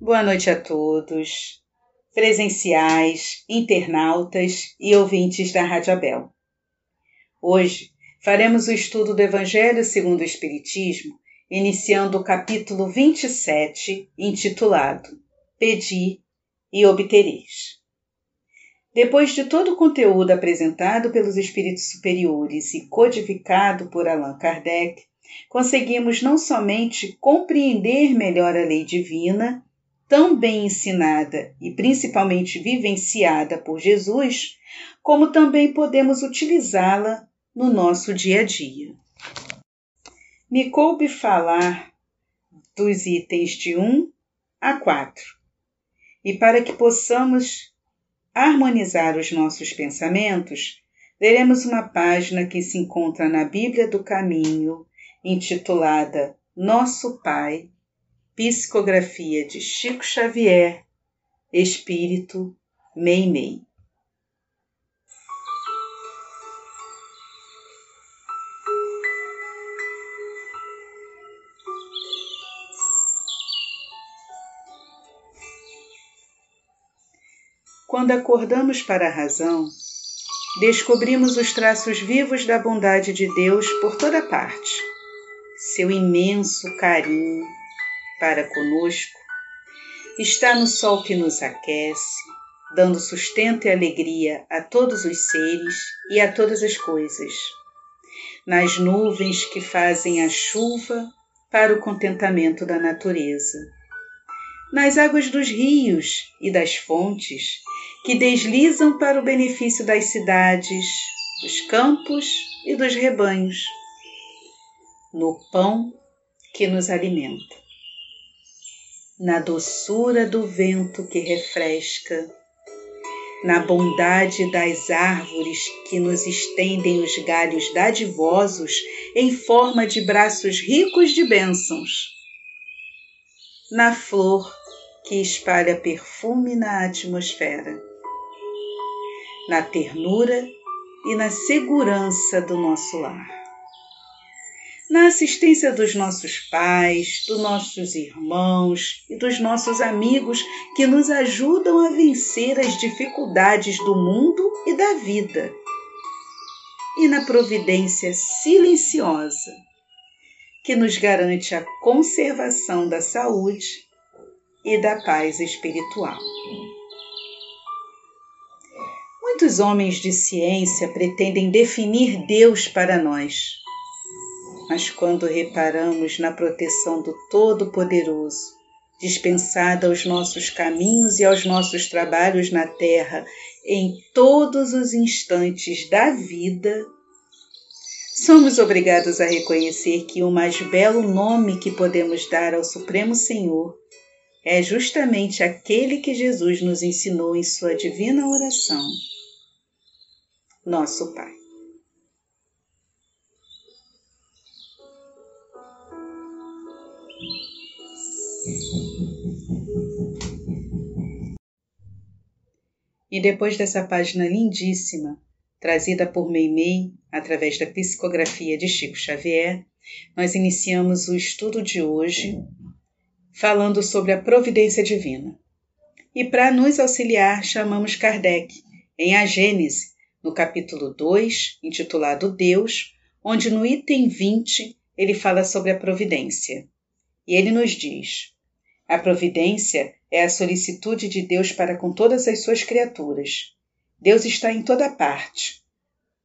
Boa noite a todos, presenciais, internautas e ouvintes da Rádio Abel. Hoje faremos o estudo do Evangelho segundo o Espiritismo, iniciando o capítulo 27, intitulado Pedi e Obtereis. Depois de todo o conteúdo apresentado pelos espíritos superiores e codificado por Allan Kardec, conseguimos não somente compreender melhor a lei divina, tão bem ensinada e principalmente vivenciada por Jesus, como também podemos utilizá-la no nosso dia a dia. Me coube falar dos itens de 1 a 4. E para que possamos harmonizar os nossos pensamentos, leremos uma página que se encontra na Bíblia do Caminho, intitulada Nosso Pai, Psicografia de Chico Xavier, Espírito Meimei. Quando acordamos para a razão, descobrimos os traços vivos da bondade de Deus por toda parte. Seu imenso carinho, para conosco, está no sol que nos aquece, dando sustento e alegria a todos os seres e a todas as coisas, nas nuvens que fazem a chuva para o contentamento da natureza, nas águas dos rios e das fontes que deslizam para o benefício das cidades, dos campos e dos rebanhos, no pão que nos alimenta na doçura do vento que refresca, na bondade das árvores que nos estendem os galhos dadivosos em forma de braços ricos de bênçãos, na flor que espalha perfume na atmosfera, na ternura e na segurança do nosso lar na assistência dos nossos pais, dos nossos irmãos e dos nossos amigos que nos ajudam a vencer as dificuldades do mundo e da vida, e na providência silenciosa que nos garante a conservação da saúde e da paz espiritual. Muitos homens de ciência pretendem definir Deus para nós mas quando reparamos na proteção do Todo-Poderoso, dispensada aos nossos caminhos e aos nossos trabalhos na terra em todos os instantes da vida, somos obrigados a reconhecer que o mais belo nome que podemos dar ao Supremo Senhor é justamente aquele que Jesus nos ensinou em sua divina oração, nosso Pai. E depois dessa página lindíssima, trazida por Meimei através da psicografia de Chico Xavier, nós iniciamos o estudo de hoje falando sobre a providência divina. E para nos auxiliar, chamamos Kardec em A Gênese, no capítulo 2, intitulado Deus, onde no item 20 ele fala sobre a providência. E ele nos diz: a providência é a solicitude de Deus para com todas as suas criaturas. Deus está em toda parte.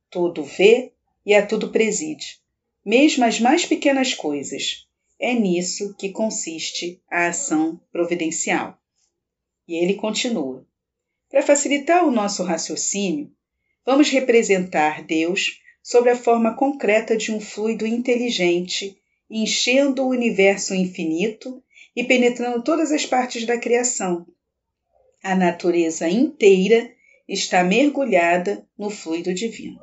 Tudo vê e a tudo preside, mesmo as mais pequenas coisas. É nisso que consiste a ação providencial. E ele continua: Para facilitar o nosso raciocínio, vamos representar Deus sob a forma concreta de um fluido inteligente, enchendo o universo infinito e penetrando todas as partes da criação. A natureza inteira está mergulhada no fluido divino.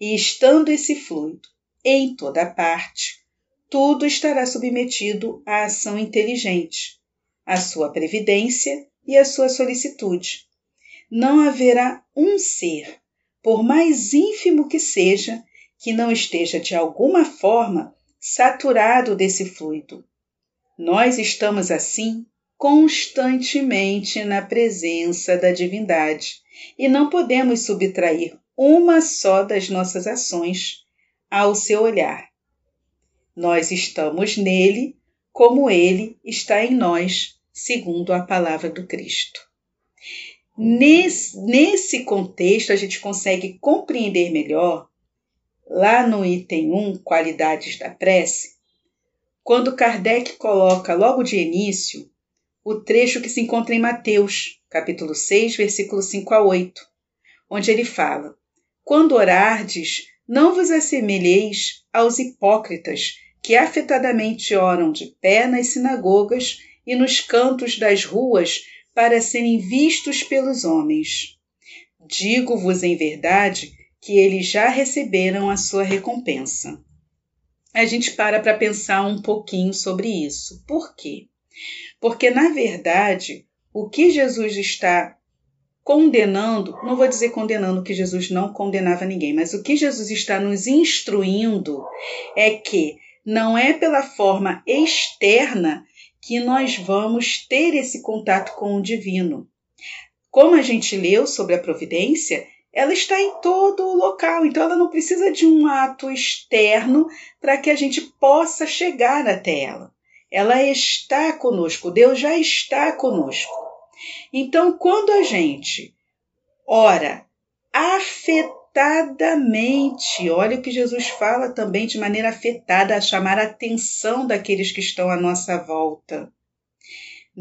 E estando esse fluido em toda parte, tudo estará submetido à ação inteligente, à sua previdência e à sua solicitude. Não haverá um ser, por mais ínfimo que seja, que não esteja de alguma forma saturado desse fluido, Nós estamos assim constantemente na presença da divindade e não podemos subtrair uma só das nossas ações ao seu olhar. Nós estamos nele como ele está em nós, segundo a palavra do Cristo. Nesse, nesse contexto, a gente consegue compreender melhor, lá no item 1, Qualidades da Prece, quando Kardec coloca logo de início o trecho que se encontra em Mateus, capítulo 6, versículo 5 a 8, onde ele fala: Quando orardes, não vos assemelheis aos hipócritas que afetadamente oram de pé nas sinagogas e nos cantos das ruas para serem vistos pelos homens. Digo-vos em verdade que eles já receberam a sua recompensa. A gente para para pensar um pouquinho sobre isso. Por quê? Porque, na verdade, o que Jesus está condenando, não vou dizer condenando que Jesus não condenava ninguém, mas o que Jesus está nos instruindo é que não é pela forma externa que nós vamos ter esse contato com o divino. Como a gente leu sobre a providência, ela está em todo o local, então ela não precisa de um ato externo para que a gente possa chegar até ela ela está conosco, Deus já está conosco. Então, quando a gente ora afetadamente, olha o que Jesus fala também de maneira afetada, a chamar a atenção daqueles que estão à nossa volta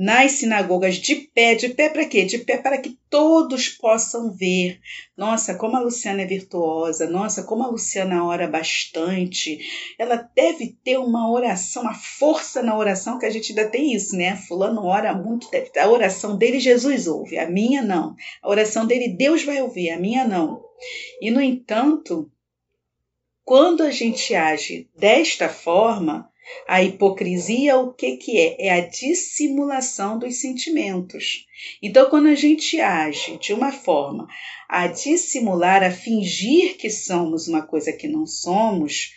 nas sinagogas de pé. De pé para quê? De pé para que todos possam ver. Nossa, como a Luciana é virtuosa. Nossa, como a Luciana ora bastante. Ela deve ter uma oração, uma força na oração, que a gente ainda tem isso, né? Fulano ora muito. A oração dele Jesus ouve, a minha não. A oração dele Deus vai ouvir, a minha não. E, no entanto, quando a gente age desta forma, a hipocrisia, o que, que é? É a dissimulação dos sentimentos. Então, quando a gente age de uma forma a dissimular, a fingir que somos uma coisa que não somos,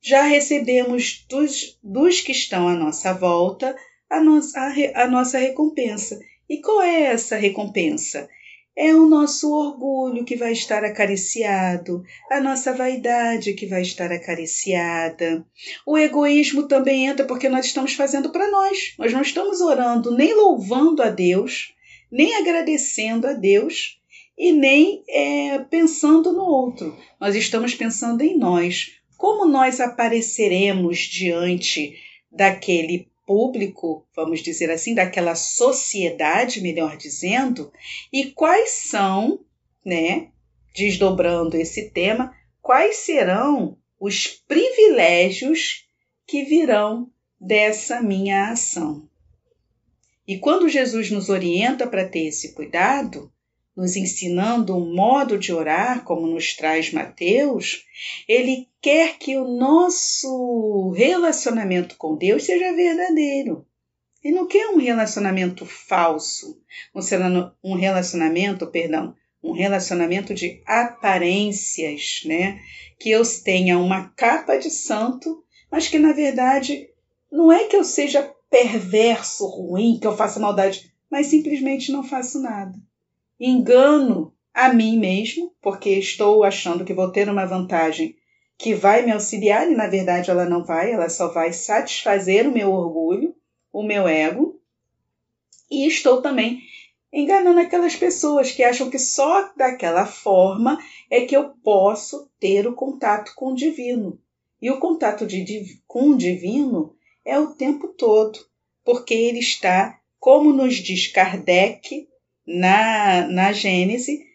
já recebemos dos, dos que estão à nossa volta a, nossa a, a nossa recompensa. E qual é essa recompensa? É o nosso orgulho que vai estar acariciado, a nossa vaidade que vai estar acariciada. O egoísmo também entra porque nós estamos fazendo para nós. Nós não estamos orando nem louvando a Deus, nem agradecendo a Deus e nem é, pensando no outro. Nós estamos pensando em nós. Como nós apareceremos diante daquele público, vamos dizer assim, daquela sociedade, melhor dizendo, e quais são, né, desdobrando esse tema, quais serão os privilégios que virão dessa minha ação. E quando Jesus nos orienta para ter esse cuidado, nos ensinando um modo de orar, como nos traz Mateus, ele quer que o nosso relacionamento com Deus seja verdadeiro. Ele não quer um relacionamento falso, um relacionamento, perdão, um relacionamento de aparências, né? Que eu tenha uma capa de santo, mas que na verdade não é que eu seja perverso, ruim, que eu faça maldade, mas simplesmente não faço nada engano a mim mesmo, porque estou achando que vou ter uma vantagem que vai me auxiliar e na verdade ela não vai, ela só vai satisfazer o meu orgulho, o meu ego. E estou também enganando aquelas pessoas que acham que só daquela forma é que eu posso ter o contato com o divino. E o contato de, com o divino é o tempo todo, porque ele está, como nos diz Kardec, na, na Gênese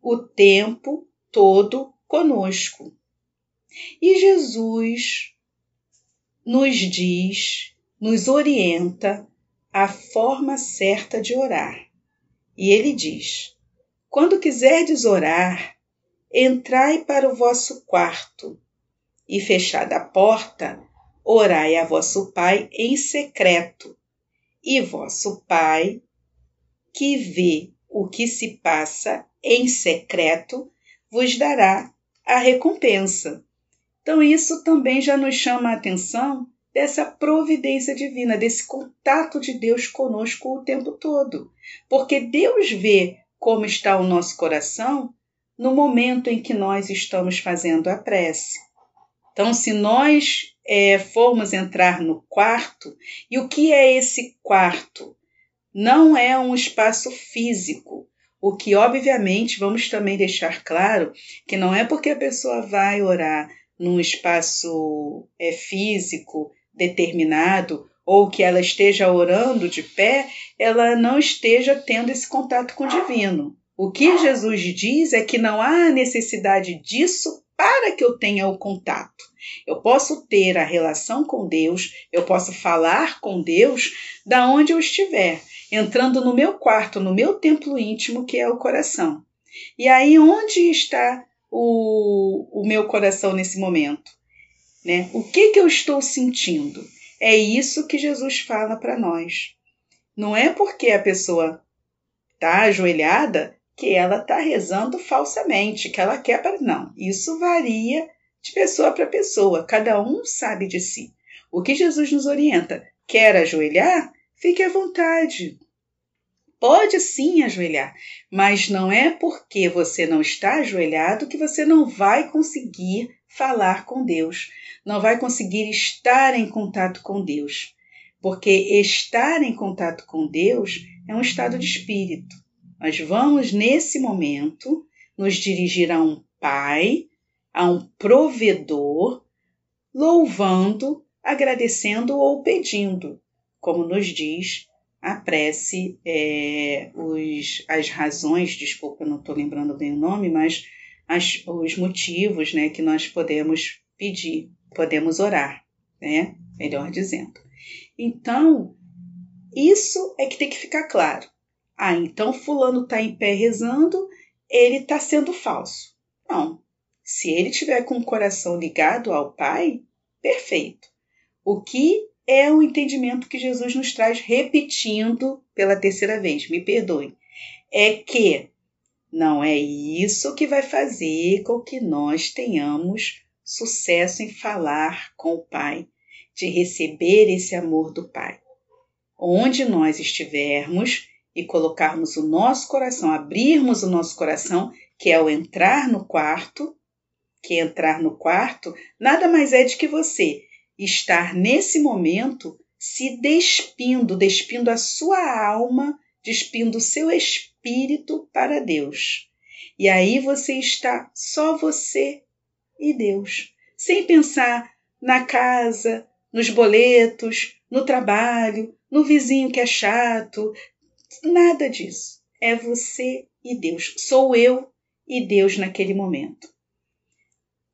o tempo todo conosco. E Jesus nos diz, nos orienta a forma certa de orar. E ele diz: Quando quiserdes orar, entrai para o vosso quarto e, fechada a porta, orai a vosso Pai em secreto, e vosso Pai, que vê o que se passa em secreto, vos dará a recompensa. Então, isso também já nos chama a atenção dessa providência divina, desse contato de Deus conosco o tempo todo. Porque Deus vê como está o nosso coração no momento em que nós estamos fazendo a prece. Então, se nós é, formos entrar no quarto, e o que é esse quarto? Não é um espaço físico, o que, obviamente, vamos também deixar claro que não é porque a pessoa vai orar num espaço é, físico determinado ou que ela esteja orando de pé, ela não esteja tendo esse contato com o divino. O que Jesus diz é que não há necessidade disso para que eu tenha o contato. Eu posso ter a relação com Deus, eu posso falar com Deus da onde eu estiver, entrando no meu quarto, no meu templo íntimo, que é o coração. E aí, onde está o, o meu coração nesse momento? Né? O que, que eu estou sentindo? É isso que Jesus fala para nós. Não é porque a pessoa está ajoelhada que ela está rezando falsamente, que ela quer para. Não, isso varia de pessoa para pessoa, cada um sabe de si. O que Jesus nos orienta? Quer ajoelhar? Fique à vontade. Pode sim ajoelhar, mas não é porque você não está ajoelhado que você não vai conseguir falar com Deus, não vai conseguir estar em contato com Deus. Porque estar em contato com Deus é um estado de espírito. Nós vamos, nesse momento, nos dirigir a um Pai, a um provedor, louvando, agradecendo ou pedindo, como nos diz a prece, é, os, as razões, desculpa, não estou lembrando bem o nome, mas as, os motivos né, que nós podemos pedir, podemos orar, né? Melhor dizendo. Então, isso é que tem que ficar claro. Ah, então fulano está em pé rezando, ele está sendo falso. Não. Se ele tiver com o coração ligado ao Pai, perfeito. O que é o entendimento que Jesus nos traz, repetindo pela terceira vez, me perdoe, é que não é isso que vai fazer com que nós tenhamos sucesso em falar com o Pai, de receber esse amor do Pai. Onde nós estivermos, e colocarmos o nosso coração, abrirmos o nosso coração, que é o entrar no quarto, que entrar no quarto nada mais é de que você estar nesse momento se despindo, despindo a sua alma, despindo o seu espírito para Deus. E aí você está só você e Deus, sem pensar na casa, nos boletos, no trabalho, no vizinho que é chato, Nada disso. É você e Deus. Sou eu e Deus naquele momento.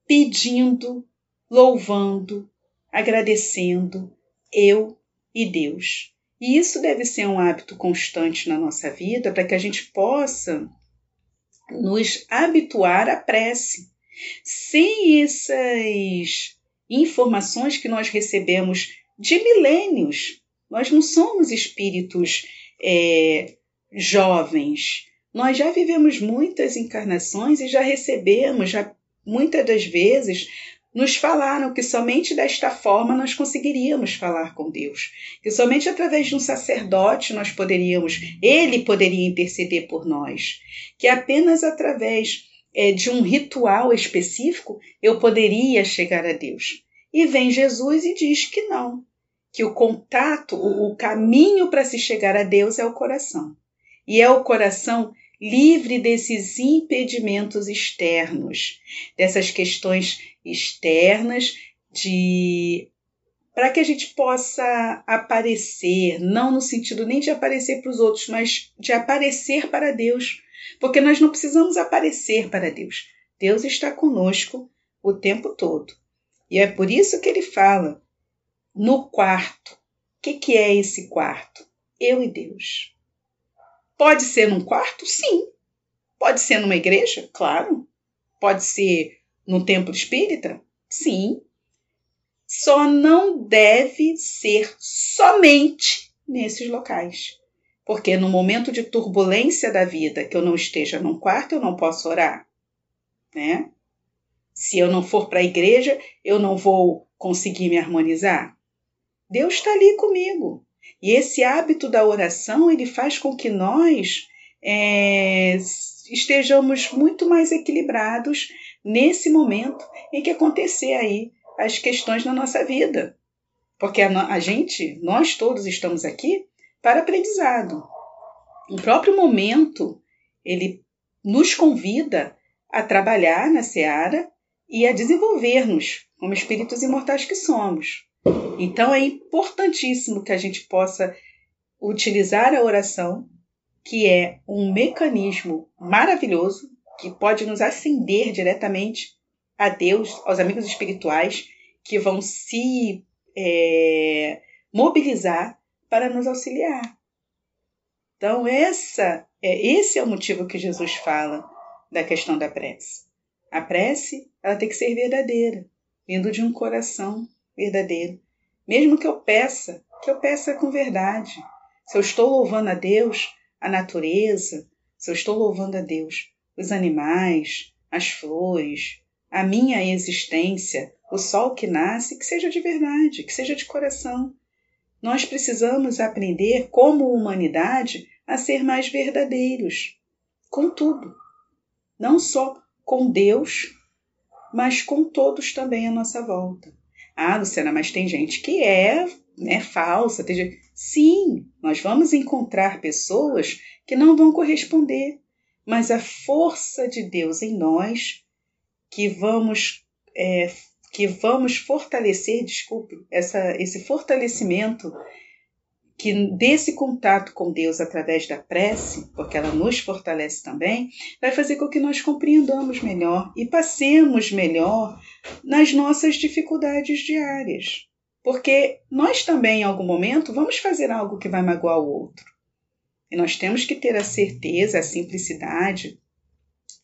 Pedindo, louvando, agradecendo, eu e Deus. E isso deve ser um hábito constante na nossa vida para que a gente possa nos habituar à prece. Sem essas informações que nós recebemos de milênios, nós não somos espíritos é, jovens. Nós já vivemos muitas encarnações e já recebemos, já muitas das vezes, nos falaram que somente desta forma nós conseguiríamos falar com Deus, que somente através de um sacerdote nós poderíamos, ele poderia interceder por nós, que apenas através é, de um ritual específico eu poderia chegar a Deus. E vem Jesus e diz que não, que o contato, o, caminho para se chegar a Deus é o coração. E é o coração livre desses impedimentos externos, dessas questões externas de para que a gente possa aparecer, não no sentido nem de aparecer para os outros, mas de aparecer para Deus, porque nós não precisamos aparecer para Deus. Deus está conosco o tempo todo. E é por isso que ele fala no quarto. O que, que é esse quarto? Eu e Deus. Pode ser num quarto? Sim. Pode ser numa igreja? Claro. Pode ser num templo espírita? Sim. Só não deve ser somente nesses locais. Porque no momento de turbulência da vida, que eu não esteja num quarto, eu não posso orar. Né? Se eu não for para a igreja, eu não vou conseguir me harmonizar. Deus está ali comigo. E esse hábito da oração ele faz com que nós é, estejamos muito mais equilibrados nesse momento em que acontecer aí as questões na nossa vida. Porque a, a gente, nós todos estamos aqui para aprendizado. O próprio momento, ele nos convida a trabalhar na seara e a desenvolver-nos como espíritos imortais que somos. Então é importantíssimo que a gente possa utilizar a oração, que é um mecanismo maravilhoso que pode nos acender diretamente a Deus, aos amigos espirituais que vão se é, mobilizar para nos auxiliar. Então essa é esse é o motivo que Jesus fala da questão da prece. A prece ela tem que ser verdadeira, vindo de um coração verdadeiro. Mesmo que eu peça, que eu peça com verdade. Se eu estou louvando a Deus, a natureza, se eu estou louvando a Deus, os animais, as flores, a minha existência, o sol que nasce, que seja de verdade, que seja de coração. Nós precisamos aprender, como humanidade, a ser mais verdadeiros com tudo, não só com Deus, mas com todos também à nossa volta. Ah, Luciana, mas tem gente que é né, falsa. Tem gente... Sim, nós vamos encontrar pessoas que não vão corresponder, mas a força de Deus em nós, que vamos é, que vamos fortalecer, desculpe, essa, esse fortalecimento que desse contato com Deus através da prece, porque ela nos fortalece também, vai fazer com que nós compreendamos melhor e passemos melhor nas nossas dificuldades diárias. Porque nós também, em algum momento, vamos fazer algo que vai magoar o outro. E nós temos que ter a certeza, a simplicidade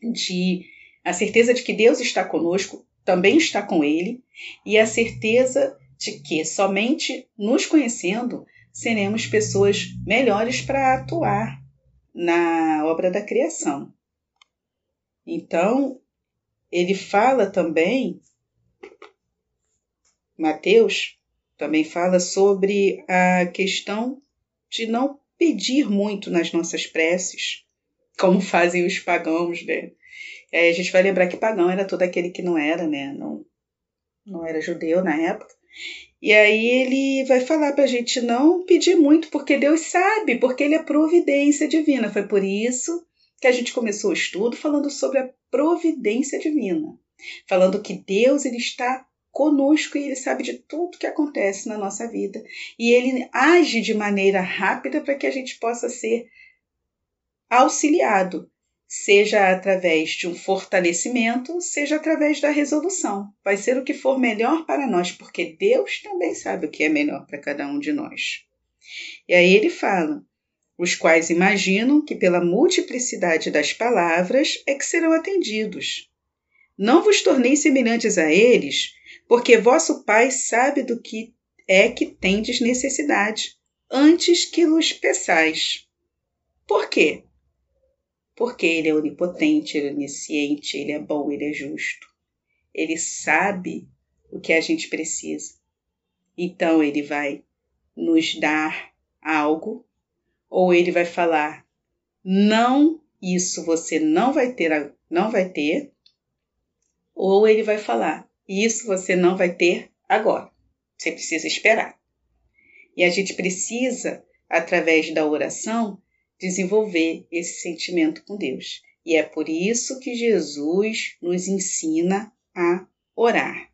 de a certeza de que Deus está conosco, também está com ele, e a certeza de que somente nos conhecendo seremos pessoas melhores para atuar na obra da criação. Então, ele fala também, Mateus também fala sobre a questão de não pedir muito nas nossas preces, como fazem os pagãos, né? A gente vai lembrar que pagão era todo aquele que não era, né? Não, não era judeu na época. E aí ele vai falar para a gente não pedir muito, porque Deus sabe, porque Ele é providência divina. Foi por isso que a gente começou o estudo falando sobre a providência divina, falando que Deus ele está conosco e ele sabe de tudo que acontece na nossa vida. E ele age de maneira rápida para que a gente possa ser auxiliado seja através de um fortalecimento, seja através da resolução. Vai ser o que for melhor para nós, porque Deus também sabe o que é melhor para cada um de nós. E aí ele fala: os quais imaginam que pela multiplicidade das palavras é que serão atendidos. Não vos torneis semelhantes a eles, porque vosso Pai sabe do que é que tendes necessidade, antes que los peçais. Por quê? Porque ele é onipotente, ele é onisciente, ele é bom, ele é justo. Ele sabe o que a gente precisa. Então ele vai nos dar algo, ou ele vai falar: "Não, isso você não vai ter, não vai ter", ou ele vai falar: "Isso você não vai ter agora. Você precisa esperar". E a gente precisa, através da oração, desenvolver esse sentimento com Deus. E é por isso que Jesus nos ensina a orar.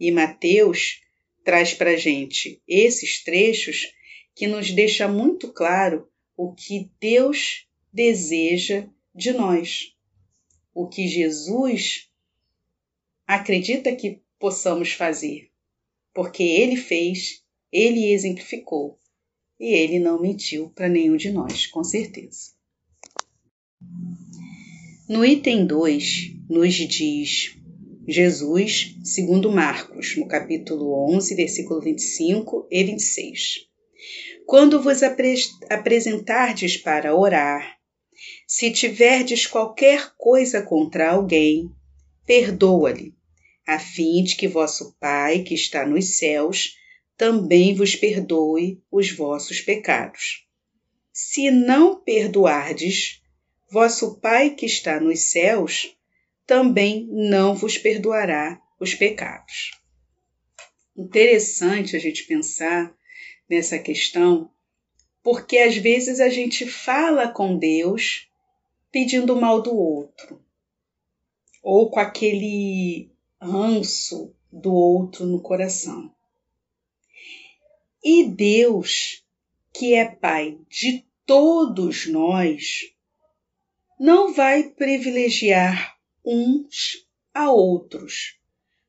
E Mateus traz para gente esses trechos que nos deixa muito claro o que Deus deseja de nós, o que Jesus acredita que possamos fazer, porque Ele fez, Ele exemplificou e ele não mentiu para nenhum de nós, com certeza. No item 2, nos diz Jesus, segundo Marcos, no capítulo 11, versículo 25 e 26. Quando vos apre apresentardes para orar, se tiverdes qualquer coisa contra alguém, perdoa-lhe, a fim de que vosso Pai, que está nos céus, também vos perdoe os vossos pecados. Se não perdoardes, vosso Pai que está nos céus também não vos perdoará os pecados. Interessante a gente pensar nessa questão, porque às vezes a gente fala com Deus pedindo mal do outro, ou com aquele ranço do outro no coração. E Deus, que é Pai de todos nós, não vai privilegiar uns a outros.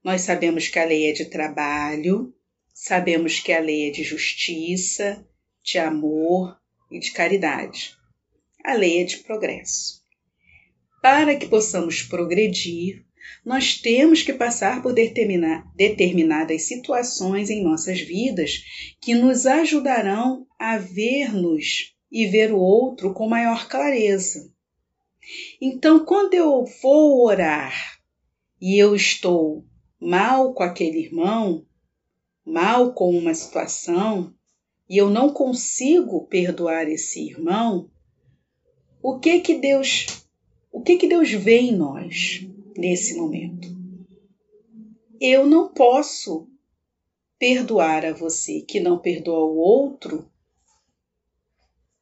Nós sabemos que a lei é de trabalho, sabemos que a lei é de justiça, de amor e de caridade. A lei é de progresso. Para que possamos progredir, nós temos que passar por determinar, determinadas situações em nossas vidas que nos ajudarão a ver-nos e ver o outro com maior clareza. Então, quando eu vou orar e eu estou mal com aquele irmão, mal com uma situação, e eu não consigo perdoar esse irmão, o que que Deus, o que que Deus vê em nós nesse momento? Eu não posso perdoar a você que não perdoa o outro,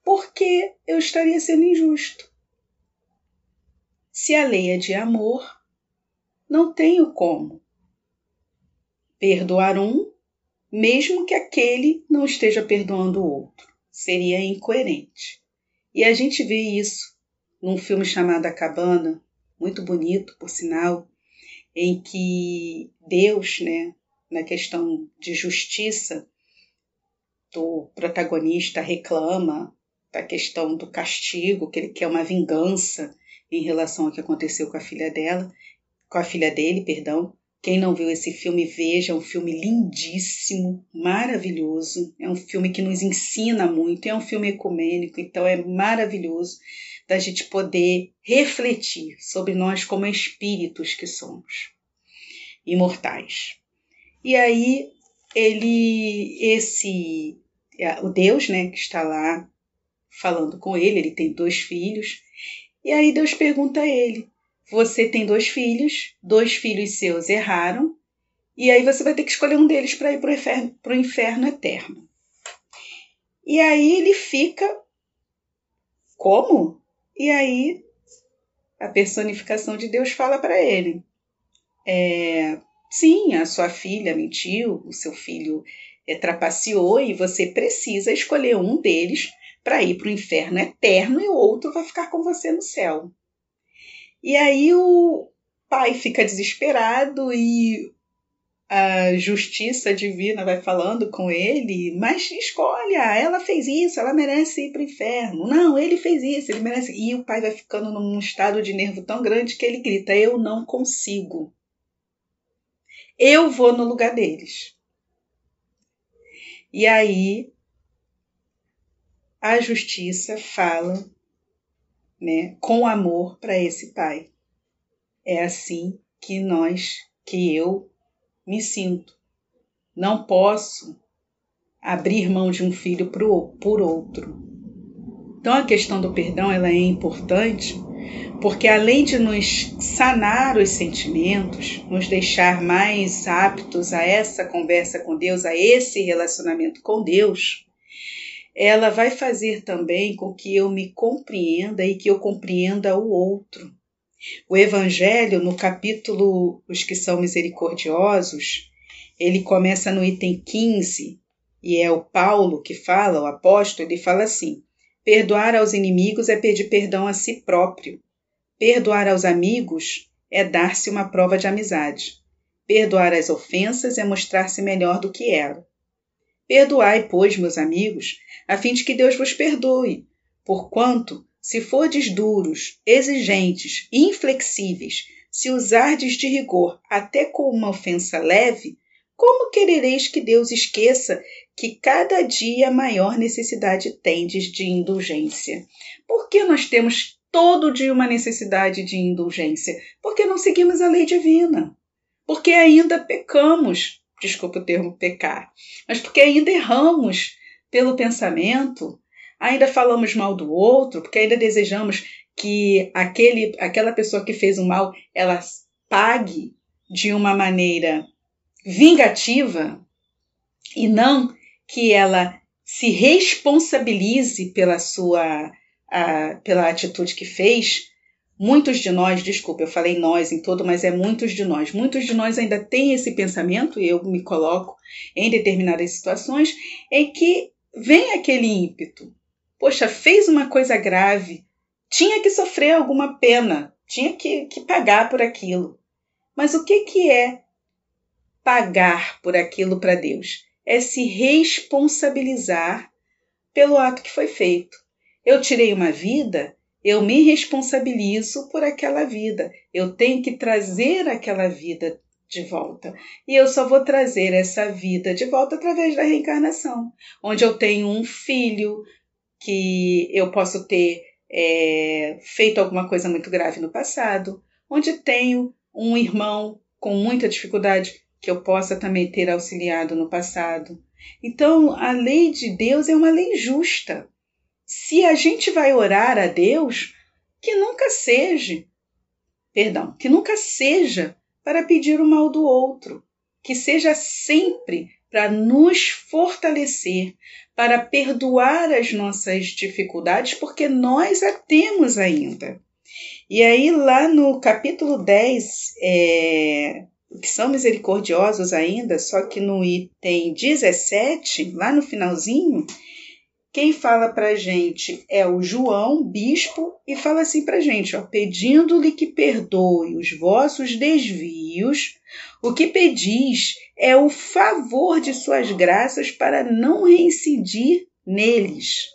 porque eu estaria sendo injusto. Se a lei é de amor, não tenho como perdoar um, mesmo que aquele não esteja perdoando o outro. Seria incoerente. E a gente vê isso num filme chamado A Cabana, muito bonito, por sinal, em que Deus, né, na questão de justiça, do protagonista reclama da questão do castigo, que ele quer uma vingança em relação ao que aconteceu com a filha dela, com a filha dele, perdão. Quem não viu esse filme, veja, é um filme lindíssimo, maravilhoso. É um filme que nos ensina muito, é um filme ecumênico, então é maravilhoso da gente poder refletir sobre nós como espíritos que somos, imortais. E aí ele, esse, o Deus, né, que está lá falando com ele, ele tem dois filhos, e aí Deus pergunta a ele: você tem dois filhos, dois filhos seus erraram, e aí você vai ter que escolher um deles para ir para o inferno, inferno eterno. E aí ele fica. Como? E aí a personificação de Deus fala para ele: é, sim, a sua filha mentiu, o seu filho é, trapaceou e você precisa escolher um deles para ir para o inferno eterno e o outro vai ficar com você no céu. E aí o pai fica desesperado e a justiça divina vai falando com ele, mas escolha, ela fez isso, ela merece ir para o inferno. Não, ele fez isso, ele merece. E o pai vai ficando num estado de nervo tão grande que ele grita: Eu não consigo. Eu vou no lugar deles. E aí a justiça fala né, com amor para esse pai. É assim que nós, que eu me sinto. Não posso abrir mão de um filho por outro. Então a questão do perdão ela é importante porque além de nos sanar os sentimentos, nos deixar mais aptos a essa conversa com Deus, a esse relacionamento com Deus, ela vai fazer também com que eu me compreenda e que eu compreenda o outro. O Evangelho, no capítulo Os que são misericordiosos, ele começa no item 15, e é o Paulo que fala, o apóstolo, ele fala assim: Perdoar aos inimigos é pedir perdão a si próprio. Perdoar aos amigos é dar-se uma prova de amizade. Perdoar as ofensas é mostrar-se melhor do que era. Perdoai, pois, meus amigos, a fim de que Deus vos perdoe, porquanto, se fordes duros, exigentes, inflexíveis, se usardes de rigor até com uma ofensa leve, como querereis que Deus esqueça que cada dia maior necessidade tendes de indulgência? Por que nós temos todo dia uma necessidade de indulgência? Porque não seguimos a lei divina. Porque ainda pecamos desculpa o termo pecar, mas porque ainda erramos pelo pensamento, ainda falamos mal do outro, porque ainda desejamos que aquele, aquela pessoa que fez o mal, ela pague de uma maneira vingativa e não que ela se responsabilize pela sua a, pela atitude que fez. Muitos de nós, desculpa, eu falei nós em todo, mas é muitos de nós. Muitos de nós ainda têm esse pensamento, e eu me coloco em determinadas situações, em que vem aquele ímpeto. Poxa, fez uma coisa grave, tinha que sofrer alguma pena, tinha que, que pagar por aquilo. Mas o que, que é pagar por aquilo para Deus? É se responsabilizar pelo ato que foi feito. Eu tirei uma vida, eu me responsabilizo por aquela vida. Eu tenho que trazer aquela vida de volta. E eu só vou trazer essa vida de volta através da reencarnação, onde eu tenho um filho que eu posso ter é, feito alguma coisa muito grave no passado, onde tenho um irmão com muita dificuldade que eu possa também ter auxiliado no passado. Então, a lei de Deus é uma lei justa. Se a gente vai orar a Deus, que nunca seja, perdão, que nunca seja para pedir o mal do outro, que seja sempre para nos fortalecer, para perdoar as nossas dificuldades, porque nós a temos ainda. E aí, lá no capítulo 10, é, que são misericordiosos ainda, só que no item 17, lá no finalzinho, quem fala para gente é o João, bispo, e fala assim para gente, pedindo-lhe que perdoe os vossos desvios, o que pedis é o favor de suas graças para não reincidir neles.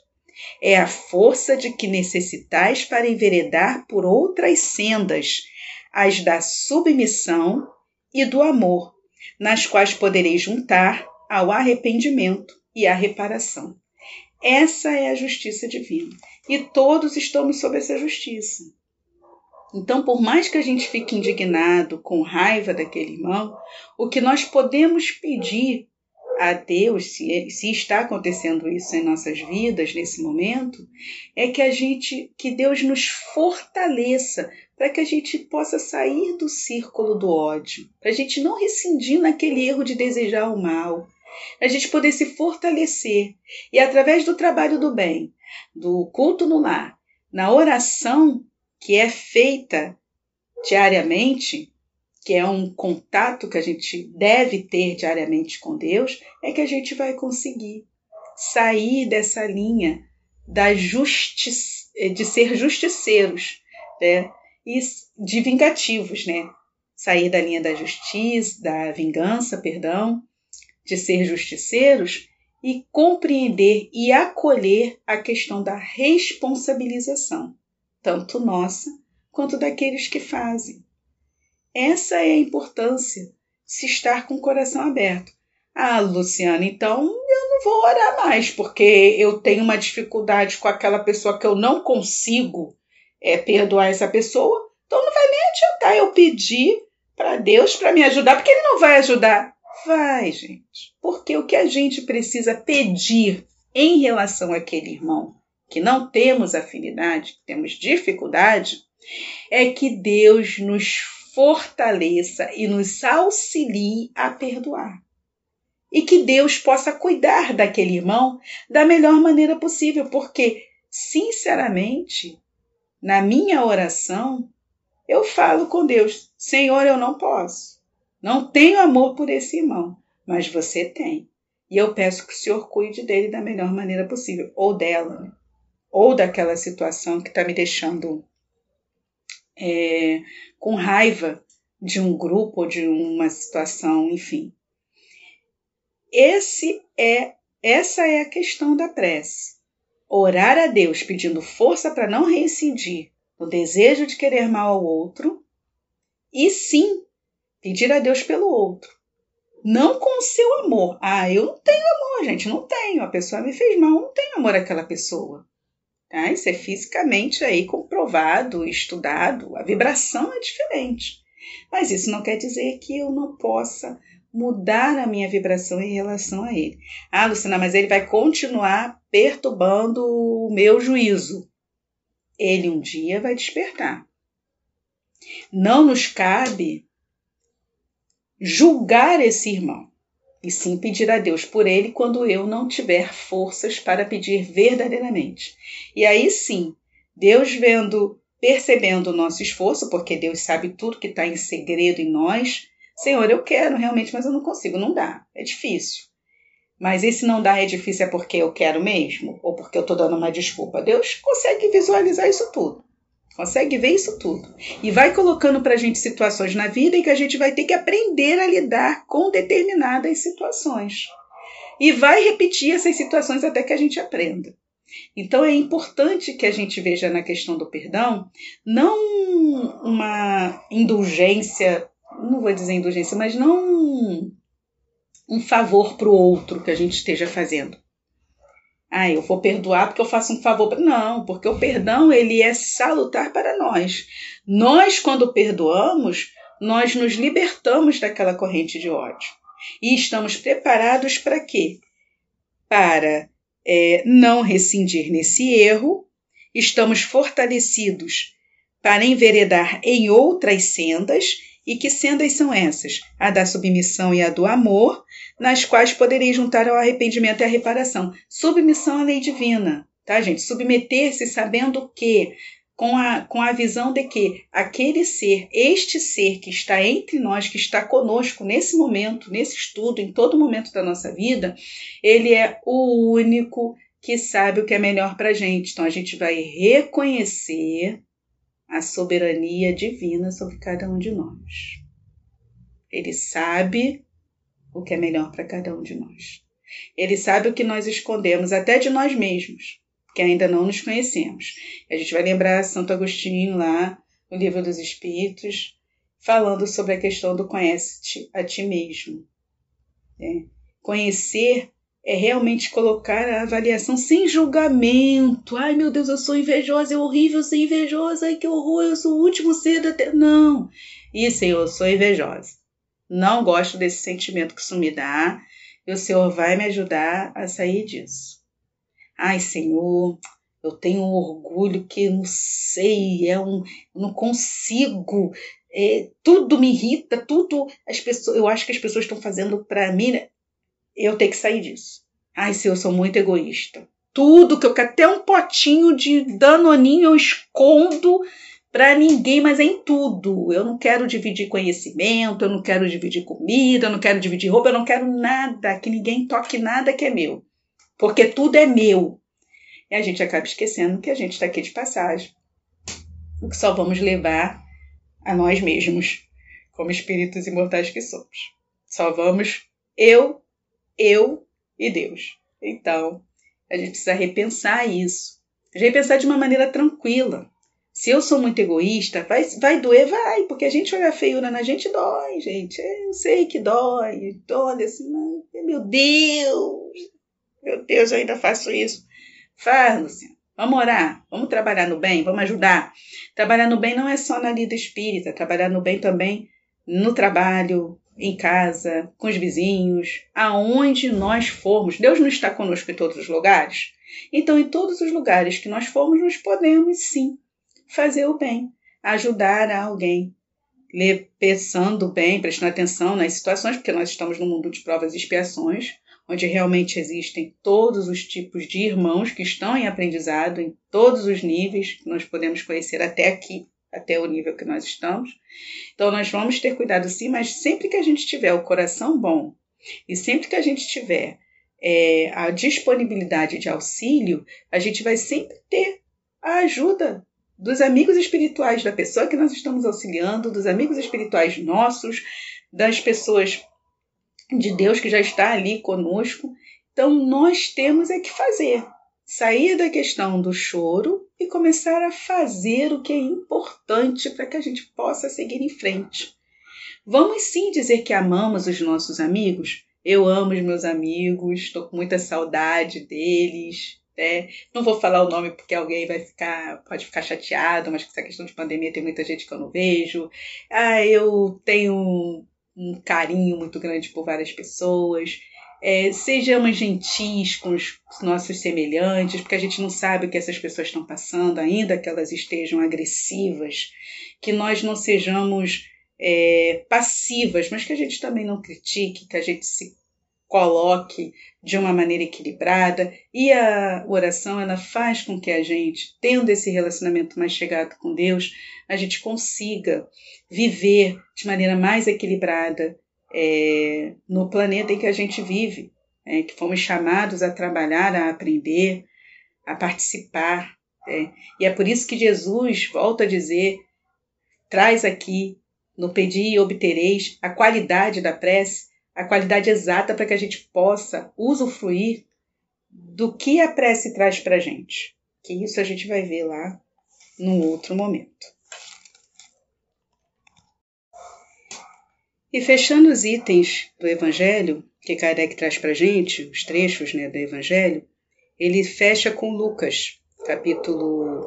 É a força de que necessitais para enveredar por outras sendas, as da submissão e do amor, nas quais podereis juntar ao arrependimento e à reparação. Essa é a justiça divina. E todos estamos sob essa justiça. Então, por mais que a gente fique indignado, com raiva daquele irmão, o que nós podemos pedir a Deus, se, se está acontecendo isso em nossas vidas nesse momento, é que a gente, que Deus nos fortaleça para que a gente possa sair do círculo do ódio, para a gente não rescindir naquele erro de desejar o mal, a gente poder se fortalecer e através do trabalho do bem, do culto no lar, na oração que é feita diariamente, que é um contato que a gente deve ter diariamente com Deus, é que a gente vai conseguir sair dessa linha da de ser justiceiros, né? E de vingativos, né? Sair da linha da justiça, da vingança, perdão, de ser justiceiros e compreender e acolher a questão da responsabilização, tanto nossa quanto daqueles que fazem. Essa é a importância se estar com o coração aberto. Ah, Luciana, então eu não vou orar mais, porque eu tenho uma dificuldade com aquela pessoa que eu não consigo é, perdoar essa pessoa, então não vai nem adiantar eu pedir para Deus para me ajudar, porque Ele não vai ajudar. Vai, gente. Porque o que a gente precisa pedir em relação àquele irmão que não temos afinidade, que temos dificuldade, é que Deus nos fortaleça e nos auxilie a perdoar. E que Deus possa cuidar daquele irmão da melhor maneira possível, porque, sinceramente, na minha oração, eu falo com Deus: Senhor, eu não posso. Não tenho amor por esse irmão, mas você tem. E eu peço que o Senhor cuide dele da melhor maneira possível, ou dela, né? ou daquela situação que está me deixando é, com raiva de um grupo ou de uma situação, enfim. Esse é essa é a questão da prece. Orar a Deus pedindo força para não reincidir no desejo de querer mal ao outro e sim Pedir a Deus pelo outro. Não com o seu amor. Ah, eu não tenho amor, gente, não tenho. A pessoa me fez mal, não tenho amor àquela pessoa. Tá? Isso é fisicamente aí comprovado, estudado. A vibração é diferente. Mas isso não quer dizer que eu não possa mudar a minha vibração em relação a ele. Ah, Luciana, mas ele vai continuar perturbando o meu juízo. Ele um dia vai despertar. Não nos cabe julgar esse irmão, e sim pedir a Deus por ele quando eu não tiver forças para pedir verdadeiramente. E aí sim, Deus vendo, percebendo o nosso esforço, porque Deus sabe tudo que está em segredo em nós. Senhor, eu quero realmente, mas eu não consigo, não dá, é difícil. Mas esse não dá é difícil é porque eu quero mesmo? Ou porque eu estou dando uma desculpa? Deus consegue visualizar isso tudo. Consegue ver isso tudo. E vai colocando para a gente situações na vida em que a gente vai ter que aprender a lidar com determinadas situações. E vai repetir essas situações até que a gente aprenda. Então é importante que a gente veja na questão do perdão não uma indulgência, não vou dizer indulgência, mas não um favor para o outro que a gente esteja fazendo. Ah, eu vou perdoar porque eu faço um favor. Não, porque o perdão ele é salutar para nós. Nós, quando perdoamos, nós nos libertamos daquela corrente de ódio. E estamos preparados para quê? Para é, não rescindir nesse erro, estamos fortalecidos para enveredar em outras sendas. E que sendas são essas? A da submissão e a do amor, nas quais poderei juntar ao arrependimento e à reparação. Submissão à lei divina, tá, gente? Submeter-se sabendo que, com a, com a visão de que aquele ser, este ser que está entre nós, que está conosco nesse momento, nesse estudo, em todo momento da nossa vida, ele é o único que sabe o que é melhor para a gente. Então a gente vai reconhecer a soberania divina sobre cada um de nós. Ele sabe o que é melhor para cada um de nós. Ele sabe o que nós escondemos, até de nós mesmos, que ainda não nos conhecemos. A gente vai lembrar Santo Agostinho lá no Livro dos Espíritos, falando sobre a questão do conhece-te a ti mesmo. É. Conhecer é realmente colocar a avaliação sem julgamento. Ai meu Deus, eu sou invejosa, é horrível ser invejosa, ai que horror, eu sou o último ser da terra. Não, isso eu sou invejosa. Não gosto desse sentimento que isso me dá. E o Senhor vai me ajudar a sair disso. Ai, Senhor, eu tenho um orgulho que não sei, é um, não consigo. É, tudo me irrita, tudo as pessoas, eu acho que as pessoas estão fazendo para mim. Né? Eu tenho que sair disso. Ai, Senhor, eu sou muito egoísta. Tudo que eu quero, até um potinho de danoninho eu escondo para ninguém, mas é em tudo. Eu não quero dividir conhecimento, eu não quero dividir comida, eu não quero dividir roupa, eu não quero nada, que ninguém toque nada que é meu. Porque tudo é meu. E a gente acaba esquecendo que a gente está aqui de passagem. O que só vamos levar a nós mesmos, como espíritos imortais que somos. Só vamos eu, eu e Deus. Então, a gente precisa repensar isso. Repensar de uma maneira tranquila se eu sou muito egoísta, vai, vai doer? Vai, porque a gente olha a feiura na gente dói, gente. Eu sei que dói. Olha assim, meu Deus, meu Deus, eu ainda faço isso. Faz, Luciano. Vamos orar, vamos trabalhar no bem, vamos ajudar. Trabalhar no bem não é só na lida espírita, trabalhar no bem também no trabalho, em casa, com os vizinhos, aonde nós formos. Deus não está conosco em todos os lugares? Então, em todos os lugares que nós formos, nós podemos sim fazer o bem, ajudar alguém, pensando bem, prestando atenção nas situações, porque nós estamos no mundo de provas e expiações, onde realmente existem todos os tipos de irmãos que estão em aprendizado, em todos os níveis que nós podemos conhecer até aqui, até o nível que nós estamos. Então, nós vamos ter cuidado sim, mas sempre que a gente tiver o coração bom e sempre que a gente tiver é, a disponibilidade de auxílio, a gente vai sempre ter a ajuda dos amigos espirituais da pessoa que nós estamos auxiliando, dos amigos espirituais nossos, das pessoas de Deus que já está ali conosco. Então nós temos é que fazer, sair da questão do choro e começar a fazer o que é importante para que a gente possa seguir em frente. Vamos sim dizer que amamos os nossos amigos. Eu amo os meus amigos, estou com muita saudade deles, é, não vou falar o nome porque alguém vai ficar, pode ficar chateado, mas com essa questão de pandemia tem muita gente que eu não vejo. Ah, eu tenho um carinho muito grande por várias pessoas. É, sejamos gentis com os nossos semelhantes, porque a gente não sabe o que essas pessoas estão passando, ainda que elas estejam agressivas, que nós não sejamos é, passivas, mas que a gente também não critique, que a gente se coloque de uma maneira equilibrada. E a oração ela faz com que a gente, tendo esse relacionamento mais chegado com Deus, a gente consiga viver de maneira mais equilibrada é, no planeta em que a gente vive, é, que fomos chamados a trabalhar, a aprender, a participar. É. E é por isso que Jesus volta a dizer, traz aqui no pedir e obtereis a qualidade da prece, a qualidade exata para que a gente possa usufruir do que a prece traz para a gente. Que isso a gente vai ver lá num outro momento. E fechando os itens do Evangelho, que Kardec traz para a gente, os trechos né, do Evangelho, ele fecha com Lucas, capítulo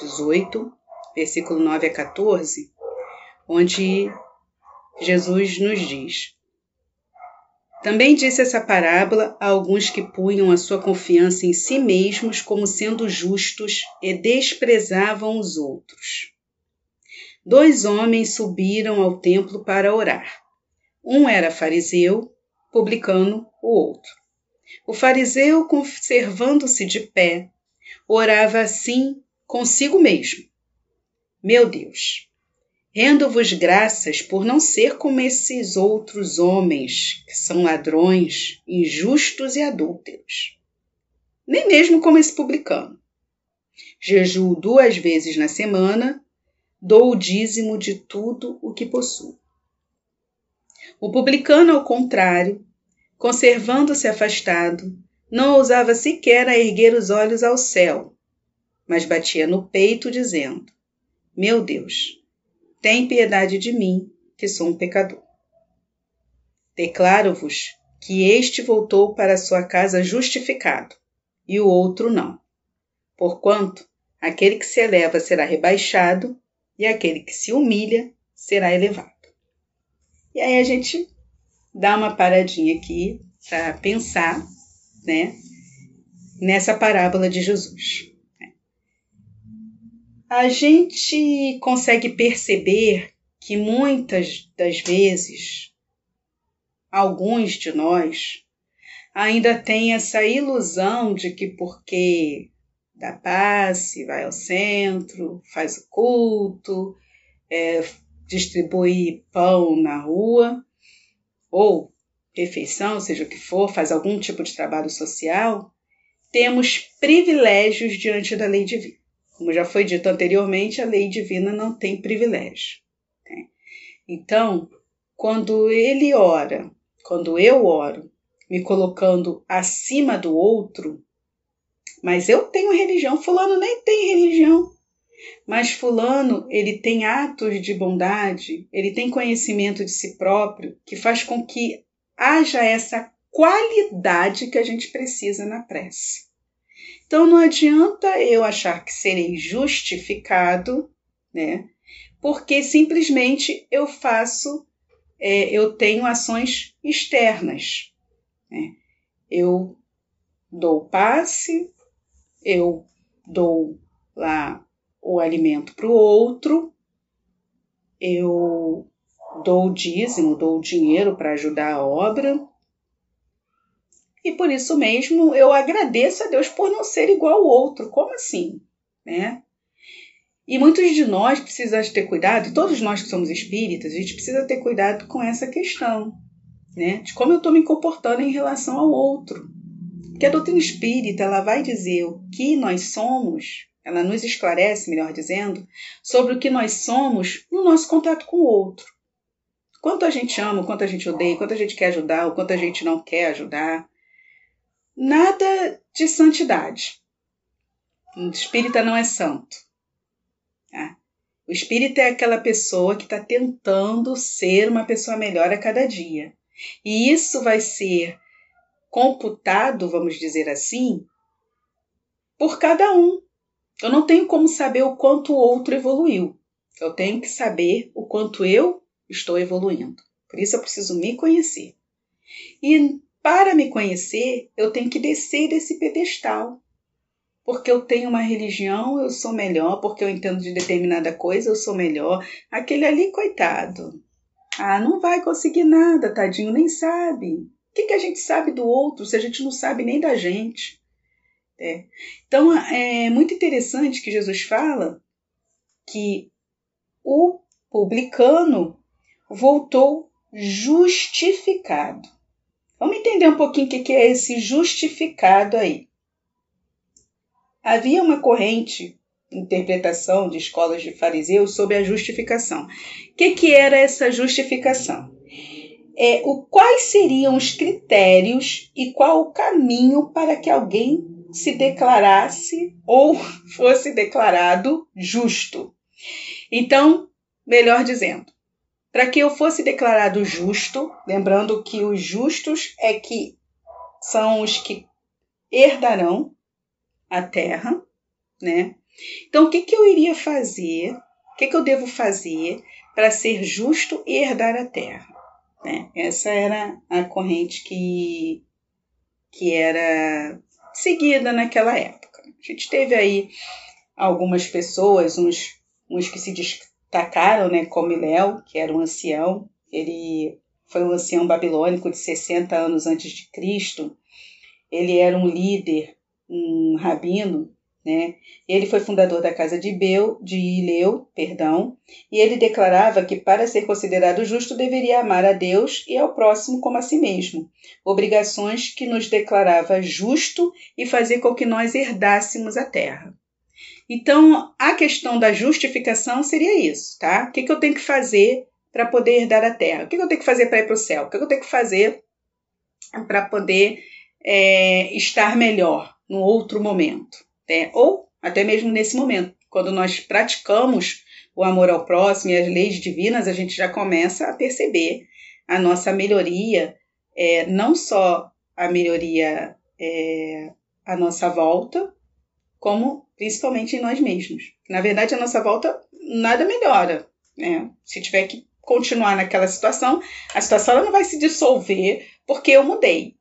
18, versículo 9 a 14, onde Jesus nos diz: Também disse essa parábola a alguns que punham a sua confiança em si mesmos como sendo justos e desprezavam os outros. Dois homens subiram ao templo para orar. Um era fariseu, publicano o outro. O fariseu, conservando-se de pé, orava assim consigo mesmo: Meu Deus, rendo-vos graças por não ser como esses outros homens, que são ladrões, injustos e adúlteros. Nem mesmo como esse publicano. Jejuo duas vezes na semana, dou o dízimo de tudo o que possuo. O publicano, ao contrário, conservando-se afastado, não ousava sequer a erguer os olhos ao céu, mas batia no peito, dizendo: Meu Deus, tem piedade de mim, que sou um pecador. Declaro-vos que este voltou para sua casa justificado, e o outro não. Porquanto aquele que se eleva será rebaixado, e aquele que se humilha será elevado. E aí a gente dá uma paradinha aqui para pensar, né, nessa parábola de Jesus. A gente consegue perceber que muitas das vezes alguns de nós ainda têm essa ilusão de que porque dá passe, vai ao centro, faz o culto, é, distribui pão na rua, ou refeição, seja o que for, faz algum tipo de trabalho social, temos privilégios diante da lei divina. Como já foi dito anteriormente, a lei divina não tem privilégio. Né? Então, quando ele ora, quando eu oro, me colocando acima do outro, mas eu tenho religião, fulano nem tem religião. Mas fulano, ele tem atos de bondade, ele tem conhecimento de si próprio, que faz com que haja essa qualidade que a gente precisa na prece. Então não adianta eu achar que serei justificado, né? Porque simplesmente eu faço, é, eu tenho ações externas. Né? Eu dou passe, eu dou lá o alimento para o outro, eu dou o dízimo, dou o dinheiro para ajudar a obra. E por isso mesmo eu agradeço a Deus por não ser igual ao outro. Como assim? Né? E muitos de nós precisamos ter cuidado, todos nós que somos espíritas, a gente precisa ter cuidado com essa questão, né? De como eu estou me comportando em relação ao outro. Porque a doutrina espírita ela vai dizer o que nós somos ela nos esclarece, melhor dizendo, sobre o que nós somos no nosso contato com o outro. Quanto a gente ama, quanto a gente odeia, quanto a gente quer ajudar, o quanto a gente não quer ajudar. Nada de santidade. O espírita não é santo. Tá? O espírita é aquela pessoa que está tentando ser uma pessoa melhor a cada dia. E isso vai ser computado, vamos dizer assim, por cada um. Eu não tenho como saber o quanto o outro evoluiu. Eu tenho que saber o quanto eu estou evoluindo. Por isso eu preciso me conhecer. E para me conhecer, eu tenho que descer desse pedestal. Porque eu tenho uma religião, eu sou melhor. Porque eu entendo de determinada coisa, eu sou melhor. Aquele ali, coitado. Ah, não vai conseguir nada, tadinho, nem sabe. O que, que a gente sabe do outro se a gente não sabe nem da gente? É. Então é muito interessante que Jesus fala que o publicano voltou justificado. Vamos entender um pouquinho o que é esse justificado aí. Havia uma corrente, interpretação de escolas de fariseus sobre a justificação. O que, que era essa justificação? É, o, quais seriam os critérios e qual o caminho para que alguém se declarasse ou fosse declarado justo? Então, melhor dizendo, para que eu fosse declarado justo, lembrando que os justos é que são os que herdarão a terra, né? Então, o que, que eu iria fazer? O que, que eu devo fazer para ser justo e herdar a terra? Né? Essa era a corrente que, que era seguida naquela época. A gente teve aí algumas pessoas, uns, uns que se tacaram, né, como Léo, que era um ancião, ele foi um ancião babilônico de 60 anos antes de Cristo. Ele era um líder, um rabino, né? Ele foi fundador da casa de Beu, de Ileu, perdão, e ele declarava que para ser considerado justo deveria amar a Deus e ao próximo como a si mesmo, obrigações que nos declarava justo e fazer com que nós herdássemos a terra. Então, a questão da justificação seria isso, tá? O que, que eu tenho que fazer para poder herdar a terra? O que, que eu tenho que fazer para ir para o céu? O que, que eu tenho que fazer para poder é, estar melhor no outro momento? Né? Ou até mesmo nesse momento, quando nós praticamos o amor ao próximo e as leis divinas, a gente já começa a perceber a nossa melhoria, é, não só a melhoria é, à nossa volta, como principalmente em nós mesmos. Na verdade, a nossa volta nada melhora. Né? Se tiver que continuar naquela situação, a situação não vai se dissolver porque eu mudei.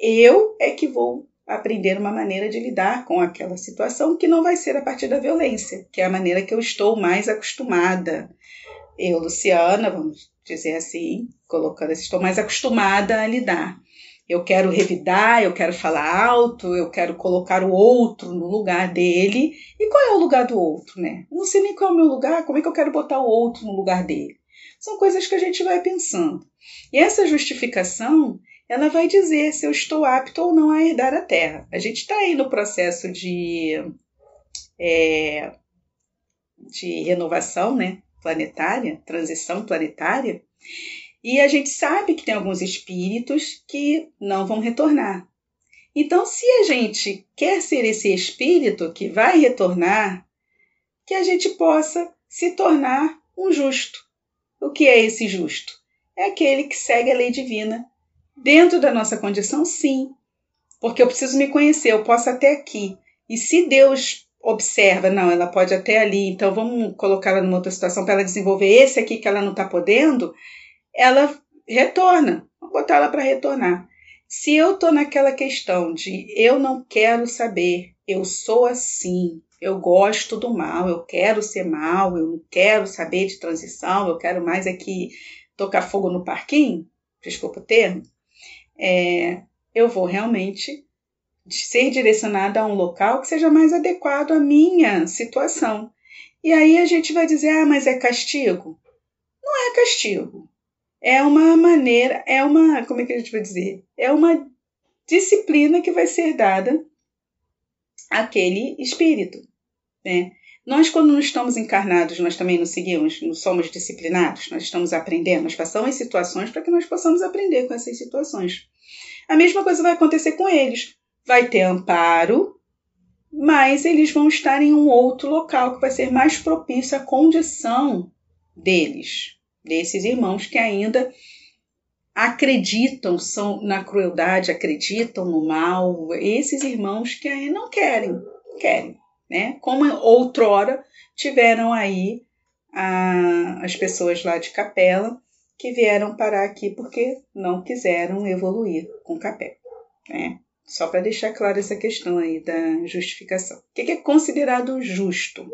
Eu é que vou aprender uma maneira de lidar com aquela situação que não vai ser a partir da violência, que é a maneira que eu estou mais acostumada. Eu, Luciana, vamos dizer assim, colocando assim, estou mais acostumada a lidar eu quero revidar, eu quero falar alto, eu quero colocar o outro no lugar dele. E qual é o lugar do outro, né? Eu não sei nem qual é o meu lugar, como é que eu quero botar o outro no lugar dele? São coisas que a gente vai pensando. E essa justificação, ela vai dizer se eu estou apto ou não a herdar a terra. A gente está aí no processo de, é, de renovação né, planetária, transição planetária, e a gente sabe que tem alguns espíritos que não vão retornar. Então, se a gente quer ser esse espírito que vai retornar, que a gente possa se tornar um justo. O que é esse justo? É aquele que segue a lei divina. Dentro da nossa condição, sim. Porque eu preciso me conhecer, eu posso até aqui. E se Deus observa, não, ela pode até ali, então vamos colocá-la numa outra situação para ela desenvolver esse aqui que ela não está podendo, ela retorna. Vou botar ela para retornar. Se eu estou naquela questão de eu não quero saber, eu sou assim, eu gosto do mal, eu quero ser mal, eu não quero saber de transição, eu quero mais aqui tocar fogo no parquinho, desculpa o termo, é, eu vou realmente ser direcionada a um local que seja mais adequado à minha situação. E aí a gente vai dizer, ah, mas é castigo? Não é castigo é uma maneira, é uma, como é que a gente vai dizer? É uma disciplina que vai ser dada àquele espírito, né? Nós, quando não estamos encarnados, nós também nos seguimos, não somos disciplinados, nós estamos aprendendo, nós passamos situações para que nós possamos aprender com essas situações. A mesma coisa vai acontecer com eles. Vai ter amparo, mas eles vão estar em um outro local que vai ser mais propício à condição deles, desses irmãos que ainda acreditam são na crueldade, acreditam no mal, esses irmãos que ainda não querem, não querem, né? Como outrora tiveram aí a, as pessoas lá de Capela que vieram parar aqui porque não quiseram evoluir com capé. Né? Só para deixar clara essa questão aí da justificação. O que é considerado justo?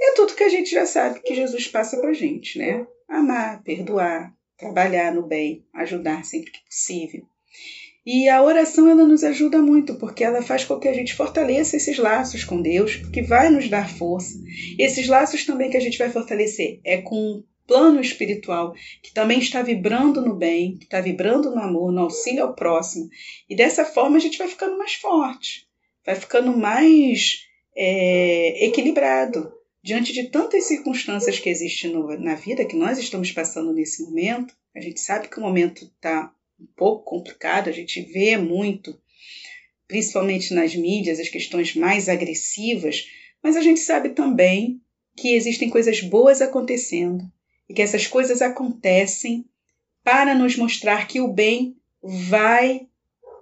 É tudo que a gente já sabe que Jesus passa para gente, né? Amar, perdoar, trabalhar no bem, ajudar sempre que possível. E a oração ela nos ajuda muito, porque ela faz com que a gente fortaleça esses laços com Deus, que vai nos dar força. Esses laços também que a gente vai fortalecer é com plano espiritual que também está vibrando no bem, que está vibrando no amor, no auxílio ao próximo. E dessa forma a gente vai ficando mais forte, vai ficando mais é, equilibrado diante de tantas circunstâncias que existem na vida que nós estamos passando nesse momento. A gente sabe que o momento está um pouco complicado, a gente vê muito, principalmente nas mídias, as questões mais agressivas, mas a gente sabe também que existem coisas boas acontecendo e que essas coisas acontecem para nos mostrar que o bem vai.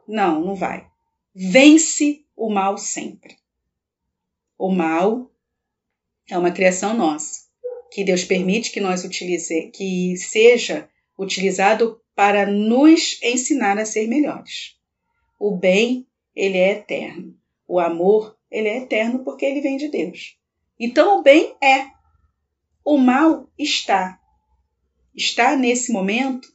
Não, não vai. Vence o mal sempre. O mal é uma criação nossa, que Deus permite que nós utilize, que seja utilizado para nos ensinar a ser melhores. O bem, ele é eterno. O amor, ele é eterno porque ele vem de Deus. Então o bem é o mal está. Está nesse momento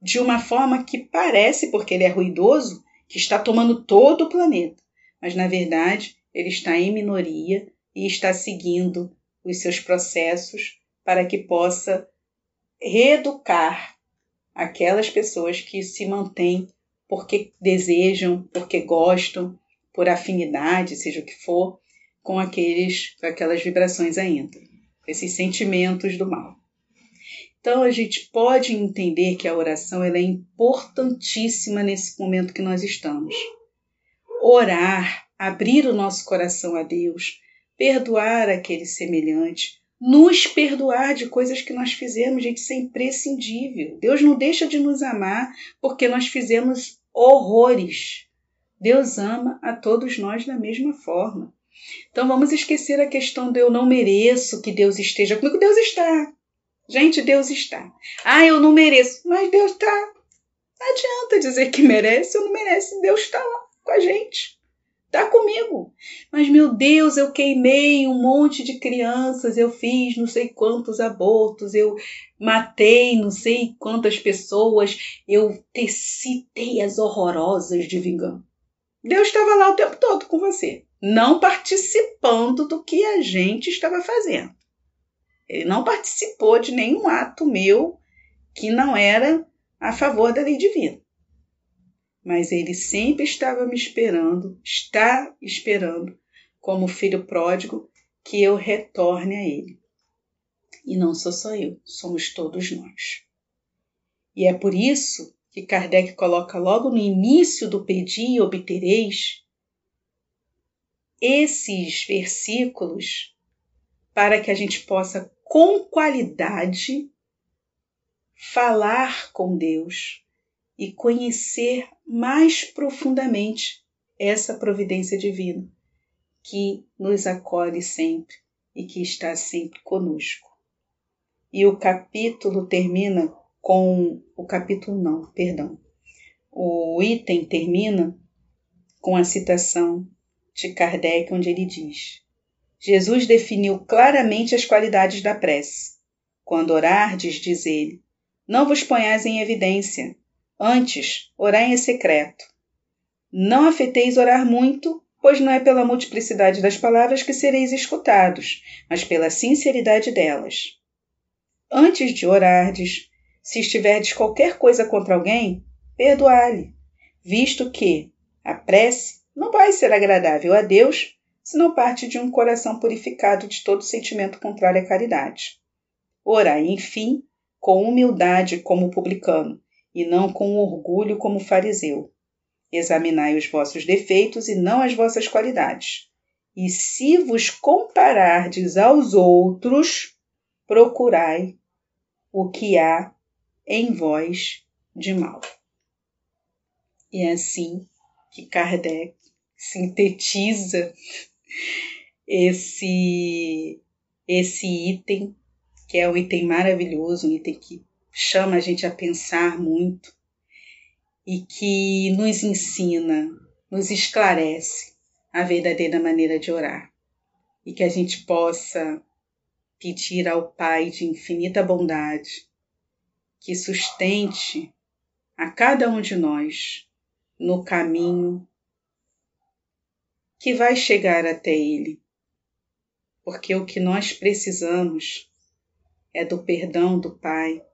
de uma forma que parece, porque ele é ruidoso, que está tomando todo o planeta. Mas na verdade, ele está em minoria e está seguindo os seus processos para que possa reeducar aquelas pessoas que se mantêm porque desejam, porque gostam, por afinidade, seja o que for, com aqueles, com aquelas vibrações ainda esses sentimentos do mal. Então a gente pode entender que a oração ela é importantíssima nesse momento que nós estamos. Orar, abrir o nosso coração a Deus, perdoar aquele semelhante, nos perdoar de coisas que nós fizemos, gente, isso é imprescindível. Deus não deixa de nos amar porque nós fizemos horrores. Deus ama a todos nós da mesma forma. Então vamos esquecer a questão do eu não mereço que Deus esteja comigo. Deus está. Gente, Deus está. Ah, eu não mereço. Mas Deus está. Não adianta dizer que merece ou não merece. Deus está lá com a gente. Está comigo. Mas, meu Deus, eu queimei um monte de crianças, eu fiz não sei quantos abortos, eu matei não sei quantas pessoas, eu teci teias horrorosas de vingança. Deus estava lá o tempo todo com você não participando do que a gente estava fazendo. Ele não participou de nenhum ato meu que não era a favor da lei divina. Mas ele sempre estava me esperando, está esperando, como filho pródigo, que eu retorne a ele. E não sou só eu, somos todos nós. E é por isso que Kardec coloca logo no início do pedir e obtereis esses versículos para que a gente possa, com qualidade, falar com Deus e conhecer mais profundamente essa providência divina que nos acolhe sempre e que está sempre conosco. E o capítulo termina com o capítulo não, perdão. O item termina com a citação de Kardec, onde ele diz: Jesus definiu claramente as qualidades da prece. Quando orardes, diz ele, não vos ponhais em evidência, antes orai em secreto. Não afeteis orar muito, pois não é pela multiplicidade das palavras que sereis escutados, mas pela sinceridade delas. Antes de orardes, se estiverdes qualquer coisa contra alguém, perdoai-lhe, visto que a prece não vai ser agradável a Deus se não parte de um coração purificado de todo sentimento contrário à caridade. Orai, enfim, com humildade como publicano, e não com orgulho como fariseu. Examinai os vossos defeitos e não as vossas qualidades. E se vos comparardes aos outros, procurai o que há em vós de mal. E é assim que Kardec sintetiza esse esse item, que é um item maravilhoso, um item que chama a gente a pensar muito e que nos ensina, nos esclarece a verdadeira maneira de orar e que a gente possa pedir ao Pai de infinita bondade que sustente a cada um de nós no caminho que vai chegar até Ele. Porque o que nós precisamos é do perdão do Pai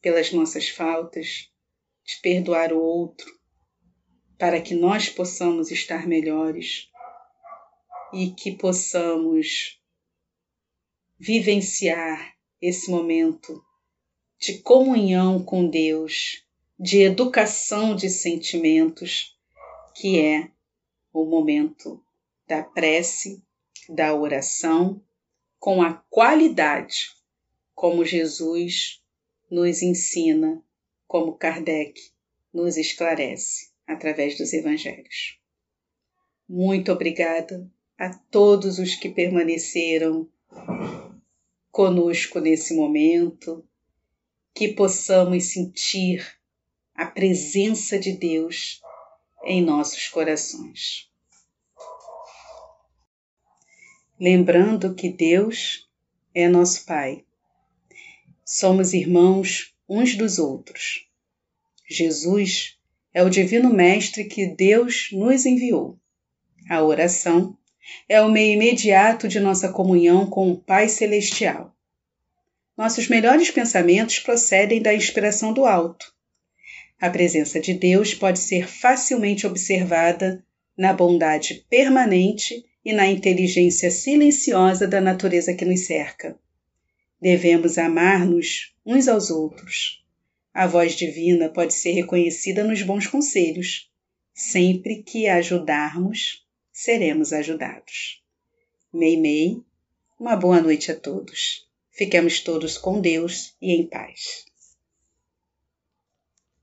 pelas nossas faltas, de perdoar o outro, para que nós possamos estar melhores e que possamos vivenciar esse momento de comunhão com Deus, de educação de sentimentos, que é o momento da prece, da oração, com a qualidade como Jesus nos ensina, como Kardec nos esclarece através dos evangelhos. Muito obrigada a todos os que permaneceram conosco nesse momento, que possamos sentir a presença de Deus em nossos corações. Lembrando que Deus é nosso Pai. Somos irmãos uns dos outros. Jesus é o Divino Mestre que Deus nos enviou. A oração é o meio imediato de nossa comunhão com o Pai Celestial. Nossos melhores pensamentos procedem da inspiração do alto. A presença de Deus pode ser facilmente observada na bondade permanente e na inteligência silenciosa da natureza que nos cerca. Devemos amar-nos uns aos outros. A voz divina pode ser reconhecida nos bons conselhos. Sempre que ajudarmos, seremos ajudados. Meimei, uma boa noite a todos. Fiquemos todos com Deus e em paz.